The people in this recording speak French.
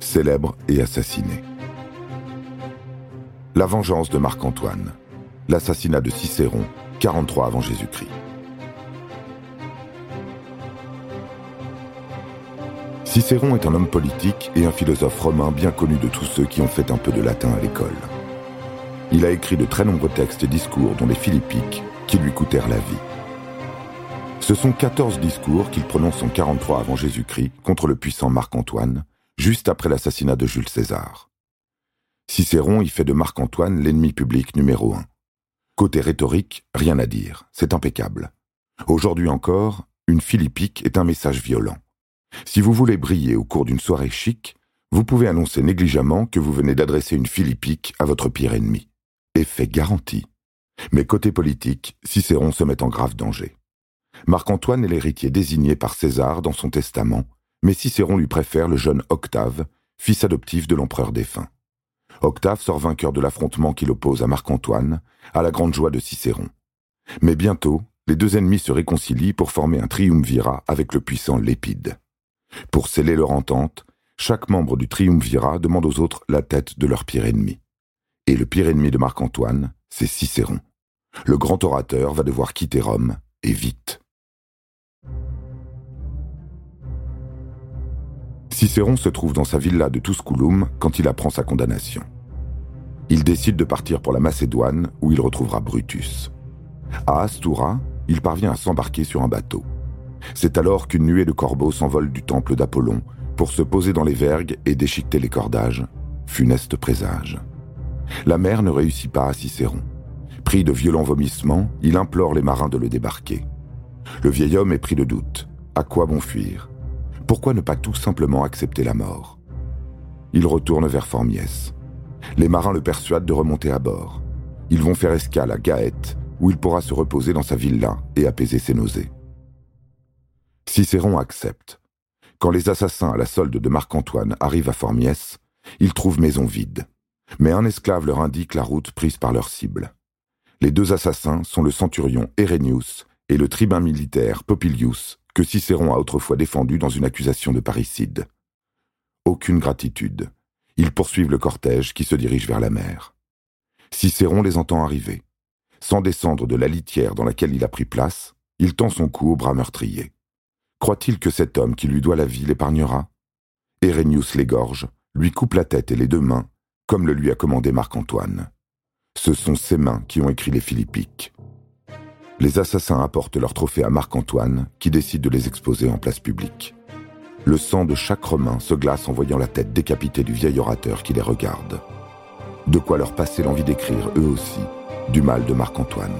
célèbre et assassiné. La vengeance de Marc-Antoine, l'assassinat de Cicéron, 43 avant Jésus-Christ. Cicéron est un homme politique et un philosophe romain bien connu de tous ceux qui ont fait un peu de latin à l'école. Il a écrit de très nombreux textes et discours, dont les Philippiques, qui lui coûtèrent la vie. Ce sont 14 discours qu'il prononce en 43 avant Jésus-Christ contre le puissant Marc-Antoine, juste après l'assassinat de Jules César. Cicéron y fait de Marc-Antoine l'ennemi public numéro un. Côté rhétorique, rien à dire, c'est impeccable. Aujourd'hui encore, une philippique est un message violent. Si vous voulez briller au cours d'une soirée chic, vous pouvez annoncer négligemment que vous venez d'adresser une philippique à votre pire ennemi. Effet garanti. Mais côté politique, Cicéron se met en grave danger. Marc-Antoine est l'héritier désigné par César dans son testament, mais Cicéron lui préfère le jeune Octave, fils adoptif de l'empereur défunt. Octave sort vainqueur de l'affrontement qui l'oppose à Marc-Antoine, à la grande joie de Cicéron. Mais bientôt, les deux ennemis se réconcilient pour former un triumvirat avec le puissant Lépide. Pour sceller leur entente, chaque membre du triumvirat demande aux autres la tête de leur pire ennemi. Et le pire ennemi de Marc-Antoine, c'est Cicéron. Le grand orateur va devoir quitter Rome, et vite. Cicéron se trouve dans sa villa de Tusculum quand il apprend sa condamnation. Il décide de partir pour la Macédoine où il retrouvera Brutus. À Astura, il parvient à s'embarquer sur un bateau. C'est alors qu'une nuée de corbeaux s'envole du temple d'Apollon pour se poser dans les vergues et déchiqueter les cordages. Funeste présage. La mer ne réussit pas à Cicéron. Pris de violents vomissements, il implore les marins de le débarquer. Le vieil homme est pris de doute. À quoi bon fuir? Pourquoi ne pas tout simplement accepter la mort? Il retourne vers Formiès. Les marins le persuadent de remonter à bord. Ils vont faire escale à Gaète, où il pourra se reposer dans sa villa et apaiser ses nausées. Cicéron accepte. Quand les assassins à la solde de Marc-Antoine arrivent à Formiès, ils trouvent maison vide. Mais un esclave leur indique la route prise par leur cible. Les deux assassins sont le centurion Erenius et le tribun militaire Popilius, que Cicéron a autrefois défendu dans une accusation de parricide. Aucune gratitude. Ils poursuivent le cortège qui se dirige vers la mer. Cicéron les entend arriver. Sans descendre de la litière dans laquelle il a pris place, il tend son cou au bras meurtrier. Croit-il que cet homme qui lui doit la vie l'épargnera? Erenius l'égorge, lui coupe la tête et les deux mains, comme le lui a commandé Marc-Antoine. Ce sont ses mains qui ont écrit les Philippiques. Les assassins apportent leurs trophées à Marc-Antoine, qui décide de les exposer en place publique. Le sang de chaque Romain se glace en voyant la tête décapitée du vieil orateur qui les regarde. De quoi leur passer l'envie d'écrire, eux aussi, du mal de Marc-Antoine.